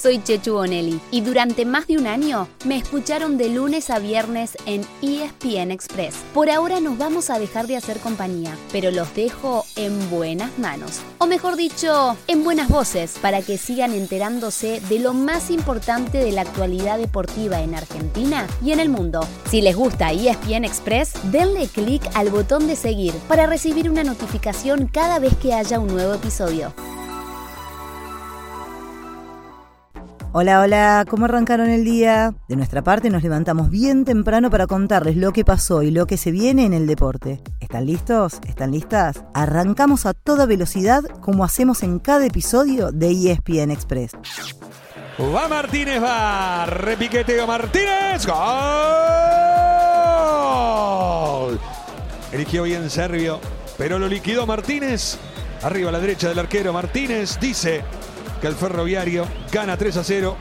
Soy Chechu Bonelli y durante más de un año me escucharon de lunes a viernes en ESPN Express. Por ahora nos vamos a dejar de hacer compañía, pero los dejo en buenas manos. O mejor dicho, en buenas voces para que sigan enterándose de lo más importante de la actualidad deportiva en Argentina y en el mundo. Si les gusta ESPN Express, denle clic al botón de seguir para recibir una notificación cada vez que haya un nuevo episodio. Hola, hola, ¿cómo arrancaron el día? De nuestra parte nos levantamos bien temprano para contarles lo que pasó y lo que se viene en el deporte. ¿Están listos? ¿Están listas? Arrancamos a toda velocidad como hacemos en cada episodio de ESPN Express. Va Martínez, va. Repiqueteo Martínez. ¡Gol! Eligió bien Servio, pero lo liquidó Martínez. Arriba a la derecha del arquero Martínez. Dice que el ferroviario gana 3 a 0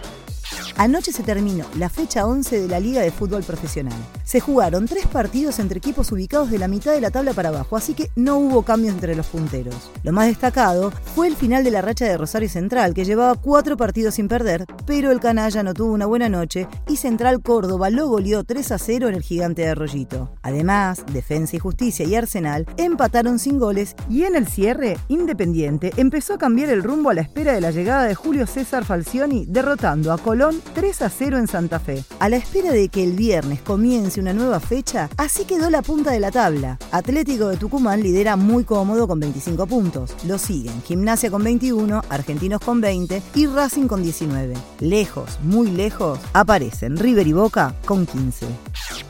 Anoche se terminó la fecha 11 de la Liga de Fútbol Profesional. Se jugaron tres partidos entre equipos ubicados de la mitad de la tabla para abajo, así que no hubo cambios entre los punteros. Lo más destacado fue el final de la racha de Rosario Central, que llevaba cuatro partidos sin perder, pero el canalla no tuvo una buena noche y Central Córdoba lo goleó 3 a 0 en el gigante de Arroyito. Además, Defensa y Justicia y Arsenal empataron sin goles y en el cierre, Independiente empezó a cambiar el rumbo a la espera de la llegada de Julio César Falcioni, derrotando a Colón 3 a 0 en Santa Fe. A la espera de que el viernes comience una nueva fecha, así quedó la punta de la tabla. Atlético de Tucumán lidera muy cómodo con 25 puntos. Lo siguen Gimnasia con 21, Argentinos con 20 y Racing con 19. Lejos, muy lejos, aparecen River y Boca con 15.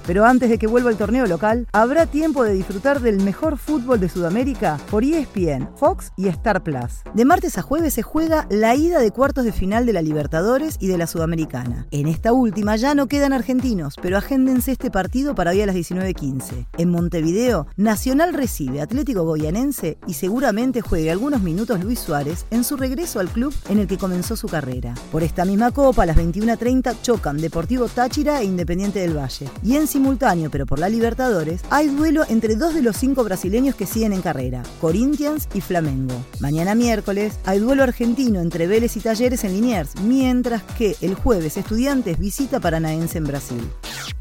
Pero antes de que vuelva el torneo local, habrá tiempo de disfrutar del mejor fútbol de Sudamérica por ESPN, Fox y Star Plus. De martes a jueves se juega la ida de cuartos de final de la Libertadores y de la Sudamericana. En esta última ya no quedan argentinos, pero agéndense este partido para hoy a las 19.15. En Montevideo, Nacional recibe Atlético Goyanense y seguramente juegue algunos minutos Luis Suárez en su regreso al club en el que comenzó su carrera. Por esta misma copa, a las 21.30 chocan Deportivo Táchira e Independiente del Valle. Y en simultáneo, pero por la Libertadores, hay duelo entre dos de los cinco brasileños que siguen en carrera, Corinthians y Flamengo. Mañana miércoles hay duelo argentino entre Vélez y Talleres en Liniers, mientras que el jueves Estudiantes visita Paranaense en Brasil.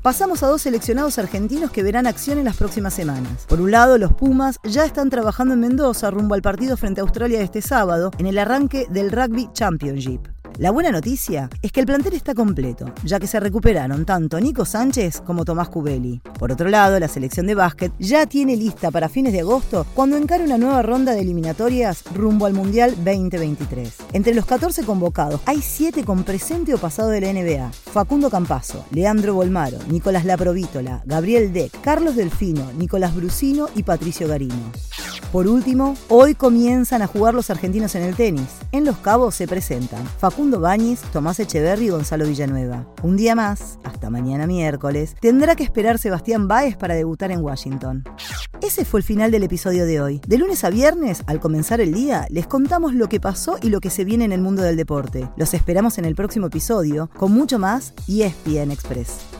Pasamos a dos seleccionados argentinos que verán acción en las próximas semanas. Por un lado, los Pumas ya están trabajando en Mendoza rumbo al partido frente a Australia este sábado en el arranque del Rugby Championship. La buena noticia es que el plantel está completo, ya que se recuperaron tanto Nico Sánchez como Tomás Cubeli. Por otro lado, la selección de básquet ya tiene lista para fines de agosto cuando encare una nueva ronda de eliminatorias rumbo al Mundial 2023. Entre los 14 convocados hay 7 con presente o pasado de la NBA. Facundo Campazo, Leandro Bolmaro, Nicolás Laprovítola, Gabriel Deck, Carlos Delfino, Nicolás Brusino y Patricio Garino. Por último, hoy comienzan a jugar los argentinos en el tenis. En Los Cabos se presentan Facundo Bañis, Tomás Echeverri y Gonzalo Villanueva. Un día más, hasta mañana miércoles, tendrá que esperar Sebastián Báez para debutar en Washington. Ese fue el final del episodio de hoy. De lunes a viernes, al comenzar el día, les contamos lo que pasó y lo que se viene en el mundo del deporte. Los esperamos en el próximo episodio con mucho más y ESPN Express.